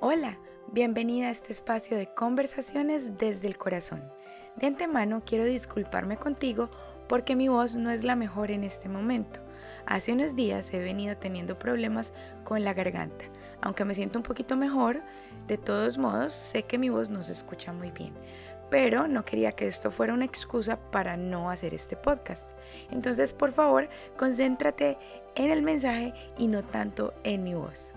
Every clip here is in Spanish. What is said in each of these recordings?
Hola, bienvenida a este espacio de conversaciones desde el corazón. De antemano quiero disculparme contigo porque mi voz no es la mejor en este momento. Hace unos días he venido teniendo problemas con la garganta. Aunque me siento un poquito mejor, de todos modos sé que mi voz no se escucha muy bien. Pero no quería que esto fuera una excusa para no hacer este podcast. Entonces, por favor, concéntrate en el mensaje y no tanto en mi voz.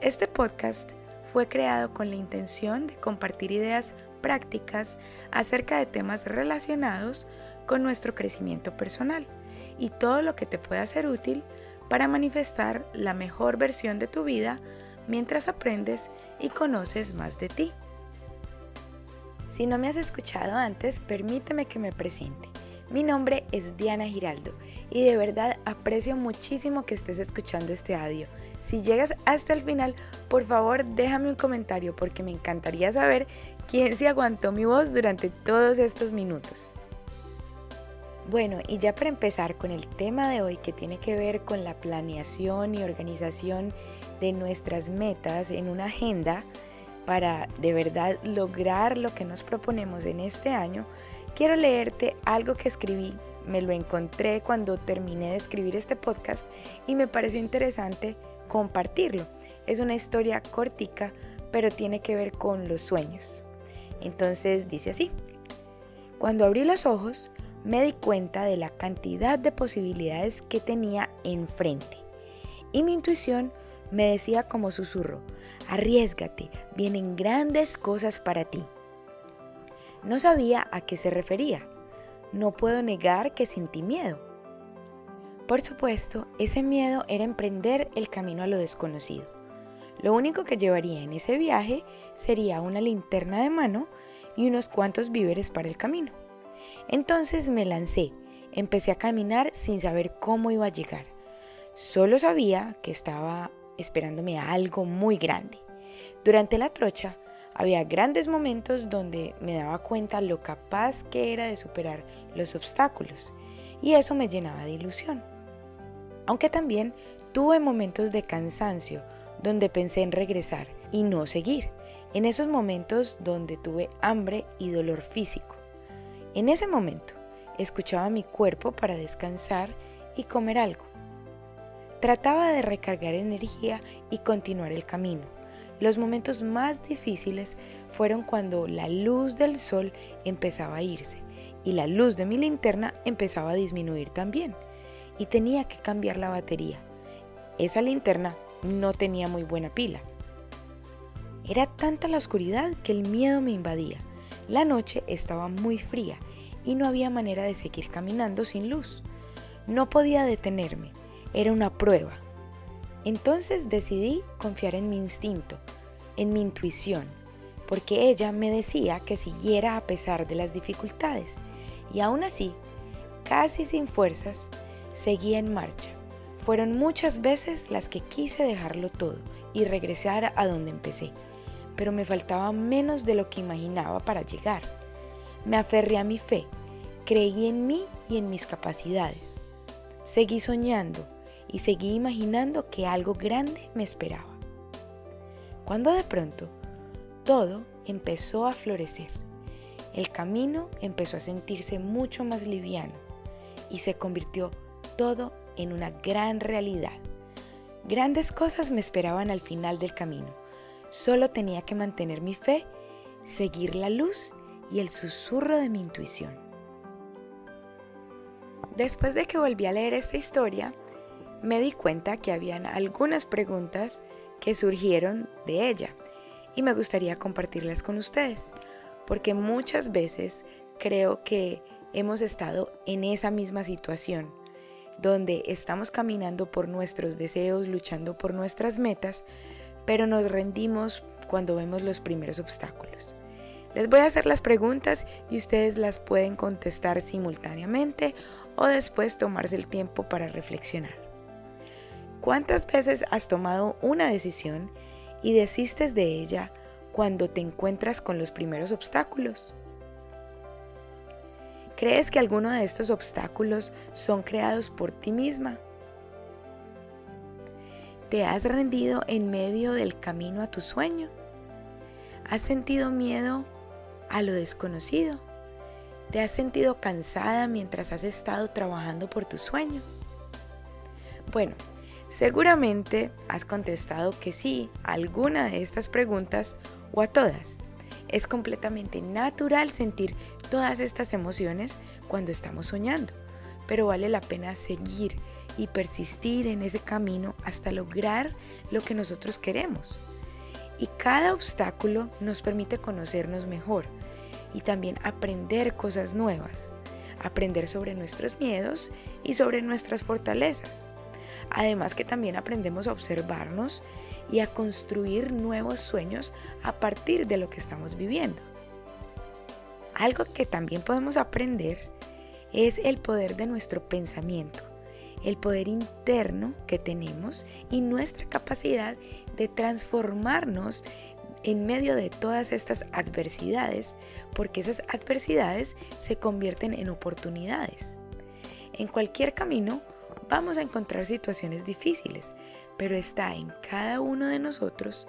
Este podcast fue creado con la intención de compartir ideas prácticas acerca de temas relacionados con nuestro crecimiento personal y todo lo que te pueda ser útil para manifestar la mejor versión de tu vida mientras aprendes y conoces más de ti. Si no me has escuchado antes, permíteme que me presente. Mi nombre es Diana Giraldo y de verdad aprecio muchísimo que estés escuchando este audio. Si llegas hasta el final, por favor déjame un comentario porque me encantaría saber quién se aguantó mi voz durante todos estos minutos. Bueno, y ya para empezar con el tema de hoy que tiene que ver con la planeación y organización de nuestras metas en una agenda para de verdad lograr lo que nos proponemos en este año, quiero leerte algo que escribí. Me lo encontré cuando terminé de escribir este podcast y me pareció interesante compartirlo. Es una historia cortica, pero tiene que ver con los sueños. Entonces dice así. Cuando abrí los ojos, me di cuenta de la cantidad de posibilidades que tenía enfrente. Y mi intuición me decía como susurro, arriesgate, vienen grandes cosas para ti. No sabía a qué se refería. No puedo negar que sentí miedo. Por supuesto, ese miedo era emprender el camino a lo desconocido. Lo único que llevaría en ese viaje sería una linterna de mano y unos cuantos víveres para el camino. Entonces me lancé, empecé a caminar sin saber cómo iba a llegar. Solo sabía que estaba esperándome algo muy grande. Durante la trocha había grandes momentos donde me daba cuenta lo capaz que era de superar los obstáculos y eso me llenaba de ilusión. Aunque también tuve momentos de cansancio donde pensé en regresar y no seguir, en esos momentos donde tuve hambre y dolor físico. En ese momento escuchaba mi cuerpo para descansar y comer algo. Trataba de recargar energía y continuar el camino los momentos más difíciles fueron cuando la luz del sol empezaba a irse y la luz de mi linterna empezaba a disminuir también y tenía que cambiar la batería. Esa linterna no tenía muy buena pila. Era tanta la oscuridad que el miedo me invadía. La noche estaba muy fría y no había manera de seguir caminando sin luz. No podía detenerme, era una prueba. Entonces decidí confiar en mi instinto en mi intuición, porque ella me decía que siguiera a pesar de las dificultades, y aún así, casi sin fuerzas, seguía en marcha. Fueron muchas veces las que quise dejarlo todo y regresar a donde empecé, pero me faltaba menos de lo que imaginaba para llegar. Me aferré a mi fe, creí en mí y en mis capacidades. Seguí soñando y seguí imaginando que algo grande me esperaba cuando de pronto todo empezó a florecer. El camino empezó a sentirse mucho más liviano y se convirtió todo en una gran realidad. Grandes cosas me esperaban al final del camino. Solo tenía que mantener mi fe, seguir la luz y el susurro de mi intuición. Después de que volví a leer esta historia, me di cuenta que habían algunas preguntas que surgieron de ella y me gustaría compartirlas con ustedes, porque muchas veces creo que hemos estado en esa misma situación, donde estamos caminando por nuestros deseos, luchando por nuestras metas, pero nos rendimos cuando vemos los primeros obstáculos. Les voy a hacer las preguntas y ustedes las pueden contestar simultáneamente o después tomarse el tiempo para reflexionar. ¿Cuántas veces has tomado una decisión y desistes de ella cuando te encuentras con los primeros obstáculos? ¿Crees que alguno de estos obstáculos son creados por ti misma? ¿Te has rendido en medio del camino a tu sueño? ¿Has sentido miedo a lo desconocido? ¿Te has sentido cansada mientras has estado trabajando por tu sueño? Bueno, seguramente has contestado que sí a alguna de estas preguntas o a todas. Es completamente natural sentir todas estas emociones cuando estamos soñando, pero vale la pena seguir y persistir en ese camino hasta lograr lo que nosotros queremos. Y cada obstáculo nos permite conocernos mejor y también aprender cosas nuevas, aprender sobre nuestros miedos y sobre nuestras fortalezas. Además que también aprendemos a observarnos y a construir nuevos sueños a partir de lo que estamos viviendo. Algo que también podemos aprender es el poder de nuestro pensamiento, el poder interno que tenemos y nuestra capacidad de transformarnos en medio de todas estas adversidades, porque esas adversidades se convierten en oportunidades. En cualquier camino vamos a encontrar situaciones difíciles, pero está en cada uno de nosotros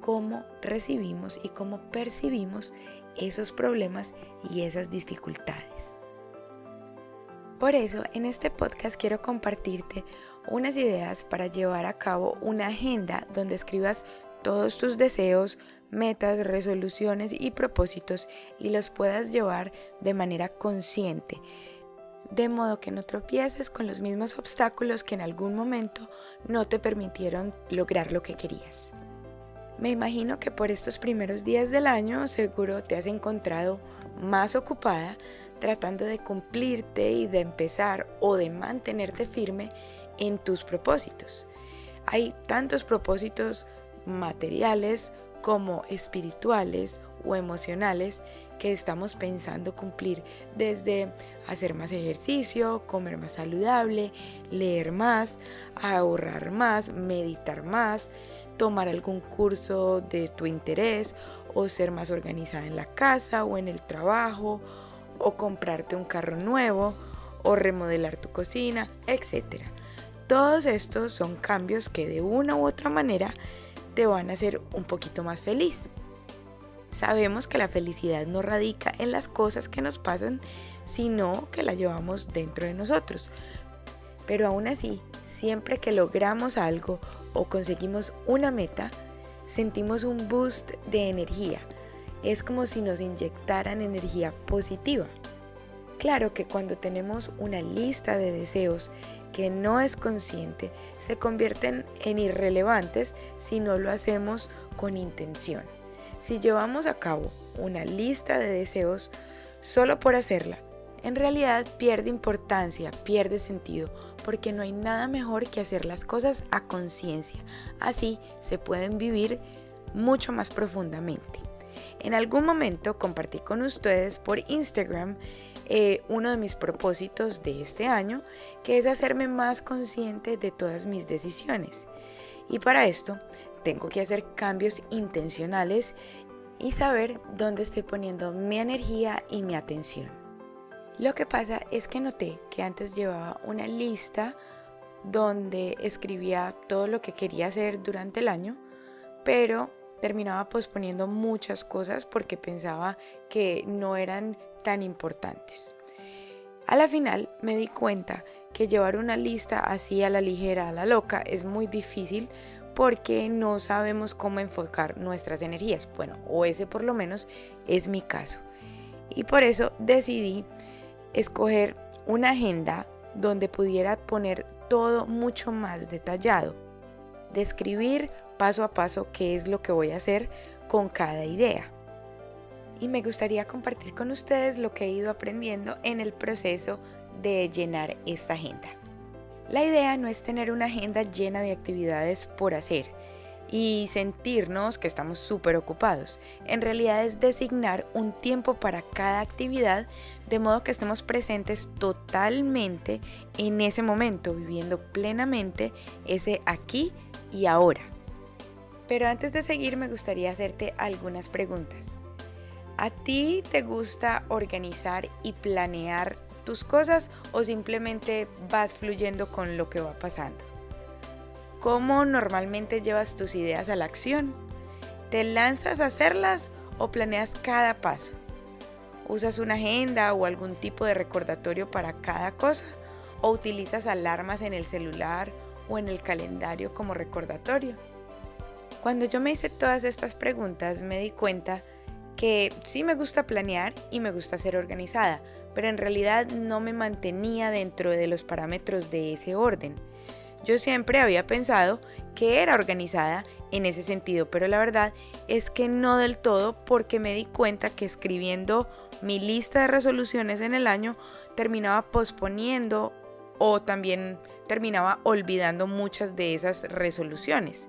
cómo recibimos y cómo percibimos esos problemas y esas dificultades. Por eso, en este podcast quiero compartirte unas ideas para llevar a cabo una agenda donde escribas todos tus deseos, metas, resoluciones y propósitos y los puedas llevar de manera consciente, de modo que no tropieces con los mismos obstáculos que en algún momento no te permitieron lograr lo que querías. Me imagino que por estos primeros días del año seguro te has encontrado más ocupada tratando de cumplirte y de empezar o de mantenerte firme en tus propósitos. Hay tantos propósitos materiales como espirituales o emocionales que estamos pensando cumplir desde hacer más ejercicio, comer más saludable, leer más, ahorrar más, meditar más, tomar algún curso de tu interés o ser más organizada en la casa o en el trabajo o comprarte un carro nuevo o remodelar tu cocina, etc. Todos estos son cambios que de una u otra manera te van a hacer un poquito más feliz. Sabemos que la felicidad no radica en las cosas que nos pasan, sino que la llevamos dentro de nosotros. Pero aún así, siempre que logramos algo o conseguimos una meta, sentimos un boost de energía. Es como si nos inyectaran energía positiva. Claro que cuando tenemos una lista de deseos que no es consciente se convierten en irrelevantes si no lo hacemos con intención. Si llevamos a cabo una lista de deseos solo por hacerla, en realidad pierde importancia, pierde sentido, porque no hay nada mejor que hacer las cosas a conciencia. Así se pueden vivir mucho más profundamente. En algún momento compartí con ustedes por Instagram eh, uno de mis propósitos de este año, que es hacerme más consciente de todas mis decisiones. Y para esto tengo que hacer cambios intencionales y saber dónde estoy poniendo mi energía y mi atención. Lo que pasa es que noté que antes llevaba una lista donde escribía todo lo que quería hacer durante el año, pero terminaba posponiendo muchas cosas porque pensaba que no eran tan importantes. A la final me di cuenta que llevar una lista así a la ligera, a la loca, es muy difícil porque no sabemos cómo enfocar nuestras energías. Bueno, o ese por lo menos es mi caso. Y por eso decidí escoger una agenda donde pudiera poner todo mucho más detallado. Describir paso a paso qué es lo que voy a hacer con cada idea y me gustaría compartir con ustedes lo que he ido aprendiendo en el proceso de llenar esta agenda. La idea no es tener una agenda llena de actividades por hacer y sentirnos que estamos súper ocupados. En realidad es designar un tiempo para cada actividad de modo que estemos presentes totalmente en ese momento, viviendo plenamente ese aquí y ahora. Pero antes de seguir me gustaría hacerte algunas preguntas. ¿A ti te gusta organizar y planear tus cosas o simplemente vas fluyendo con lo que va pasando? ¿Cómo normalmente llevas tus ideas a la acción? ¿Te lanzas a hacerlas o planeas cada paso? ¿Usas una agenda o algún tipo de recordatorio para cada cosa? ¿O utilizas alarmas en el celular o en el calendario como recordatorio? Cuando yo me hice todas estas preguntas me di cuenta que sí me gusta planear y me gusta ser organizada, pero en realidad no me mantenía dentro de los parámetros de ese orden. Yo siempre había pensado que era organizada en ese sentido, pero la verdad es que no del todo porque me di cuenta que escribiendo mi lista de resoluciones en el año terminaba posponiendo o también terminaba olvidando muchas de esas resoluciones.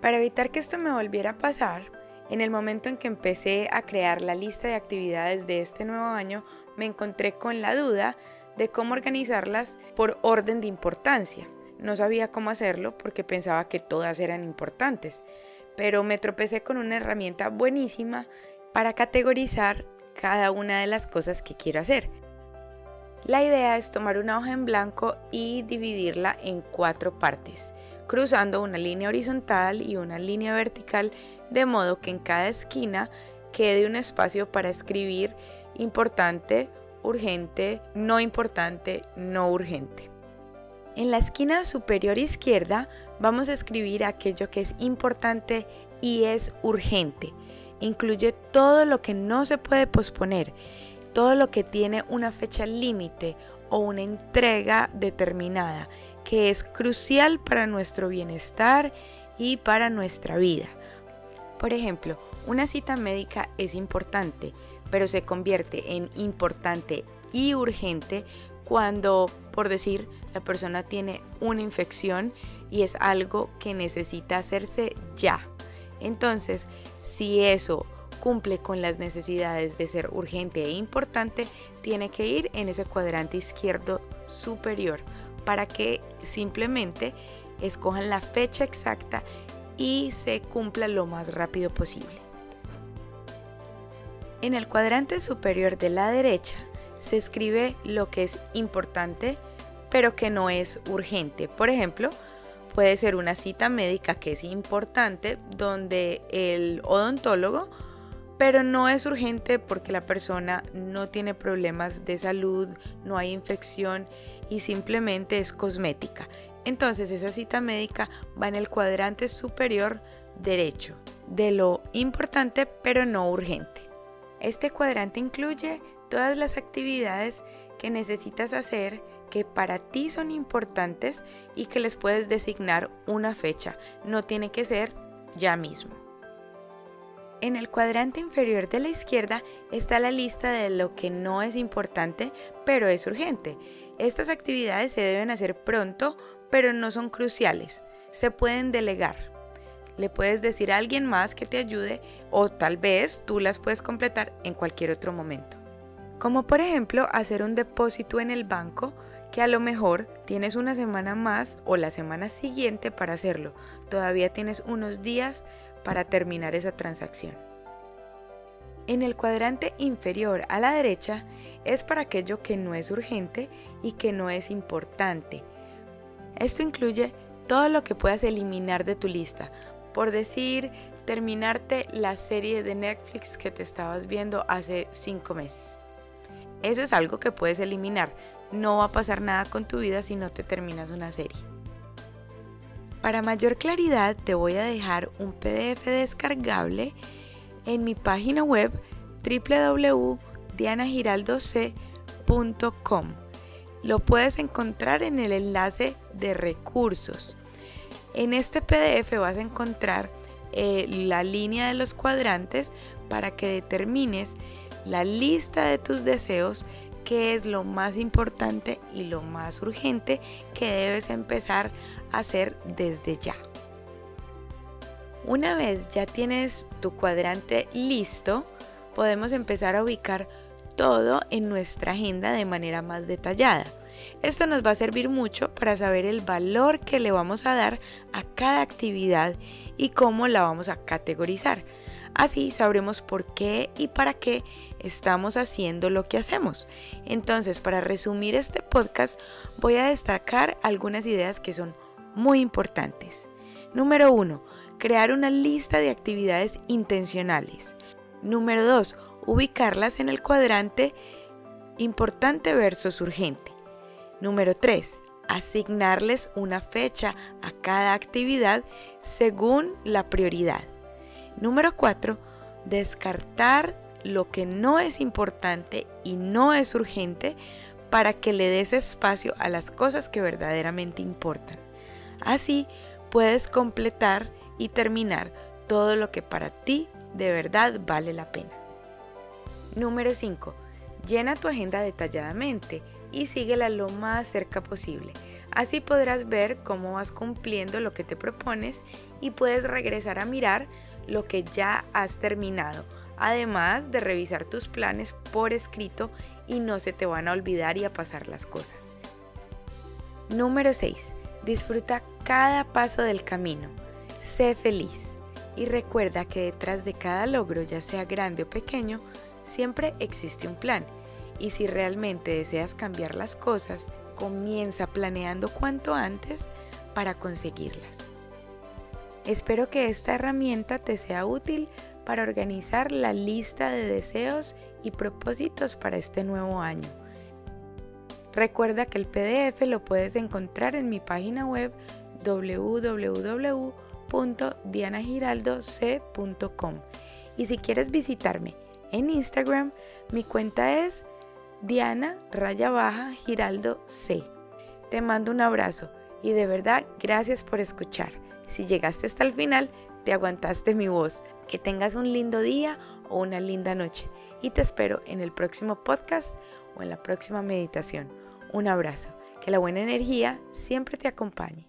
Para evitar que esto me volviera a pasar, en el momento en que empecé a crear la lista de actividades de este nuevo año, me encontré con la duda de cómo organizarlas por orden de importancia. No sabía cómo hacerlo porque pensaba que todas eran importantes, pero me tropecé con una herramienta buenísima para categorizar cada una de las cosas que quiero hacer. La idea es tomar una hoja en blanco y dividirla en cuatro partes, cruzando una línea horizontal y una línea vertical, de modo que en cada esquina quede un espacio para escribir importante, urgente, no importante, no urgente. En la esquina superior izquierda vamos a escribir aquello que es importante y es urgente. Incluye todo lo que no se puede posponer, todo lo que tiene una fecha límite o una entrega determinada, que es crucial para nuestro bienestar y para nuestra vida. Por ejemplo, una cita médica es importante, pero se convierte en importante y urgente cuando, por decir, la persona tiene una infección y es algo que necesita hacerse ya. Entonces, si eso cumple con las necesidades de ser urgente e importante, tiene que ir en ese cuadrante izquierdo superior para que simplemente escojan la fecha exacta y se cumpla lo más rápido posible. En el cuadrante superior de la derecha se escribe lo que es importante, pero que no es urgente. Por ejemplo, puede ser una cita médica que es importante, donde el odontólogo, pero no es urgente porque la persona no tiene problemas de salud, no hay infección y simplemente es cosmética. Entonces esa cita médica va en el cuadrante superior derecho, de lo importante pero no urgente. Este cuadrante incluye todas las actividades que necesitas hacer que para ti son importantes y que les puedes designar una fecha. No tiene que ser ya mismo. En el cuadrante inferior de la izquierda está la lista de lo que no es importante, pero es urgente. Estas actividades se deben hacer pronto, pero no son cruciales. Se pueden delegar. Le puedes decir a alguien más que te ayude o tal vez tú las puedes completar en cualquier otro momento como por ejemplo hacer un depósito en el banco que a lo mejor tienes una semana más o la semana siguiente para hacerlo. Todavía tienes unos días para terminar esa transacción. En el cuadrante inferior a la derecha es para aquello que no es urgente y que no es importante. Esto incluye todo lo que puedas eliminar de tu lista. Por decir, terminarte la serie de Netflix que te estabas viendo hace 5 meses. Eso es algo que puedes eliminar. No va a pasar nada con tu vida si no te terminas una serie. Para mayor claridad te voy a dejar un PDF descargable en mi página web www.dianagiraldoc.com. Lo puedes encontrar en el enlace de recursos. En este PDF vas a encontrar eh, la línea de los cuadrantes para que determines la lista de tus deseos, qué es lo más importante y lo más urgente que debes empezar a hacer desde ya. Una vez ya tienes tu cuadrante listo, podemos empezar a ubicar todo en nuestra agenda de manera más detallada. Esto nos va a servir mucho para saber el valor que le vamos a dar a cada actividad y cómo la vamos a categorizar. Así sabremos por qué y para qué estamos haciendo lo que hacemos. Entonces, para resumir este podcast, voy a destacar algunas ideas que son muy importantes. Número 1. Crear una lista de actividades intencionales. Número 2. Ubicarlas en el cuadrante importante versus urgente. Número 3. Asignarles una fecha a cada actividad según la prioridad. Número 4. Descartar lo que no es importante y no es urgente para que le des espacio a las cosas que verdaderamente importan. Así puedes completar y terminar todo lo que para ti de verdad vale la pena. Número 5. Llena tu agenda detalladamente y síguela lo más cerca posible. Así podrás ver cómo vas cumpliendo lo que te propones y puedes regresar a mirar lo que ya has terminado, además de revisar tus planes por escrito y no se te van a olvidar y a pasar las cosas. Número 6. Disfruta cada paso del camino. Sé feliz y recuerda que detrás de cada logro, ya sea grande o pequeño, siempre existe un plan. Y si realmente deseas cambiar las cosas, comienza planeando cuanto antes para conseguirlas. Espero que esta herramienta te sea útil para organizar la lista de deseos y propósitos para este nuevo año. Recuerda que el PDF lo puedes encontrar en mi página web www.dianagiraldoc.com y si quieres visitarme en Instagram, mi cuenta es Diana raya baja Giraldo. Te mando un abrazo y de verdad gracias por escuchar. Si llegaste hasta el final, te aguantaste mi voz. Que tengas un lindo día o una linda noche y te espero en el próximo podcast o en la próxima meditación. Un abrazo. Que la buena energía siempre te acompañe.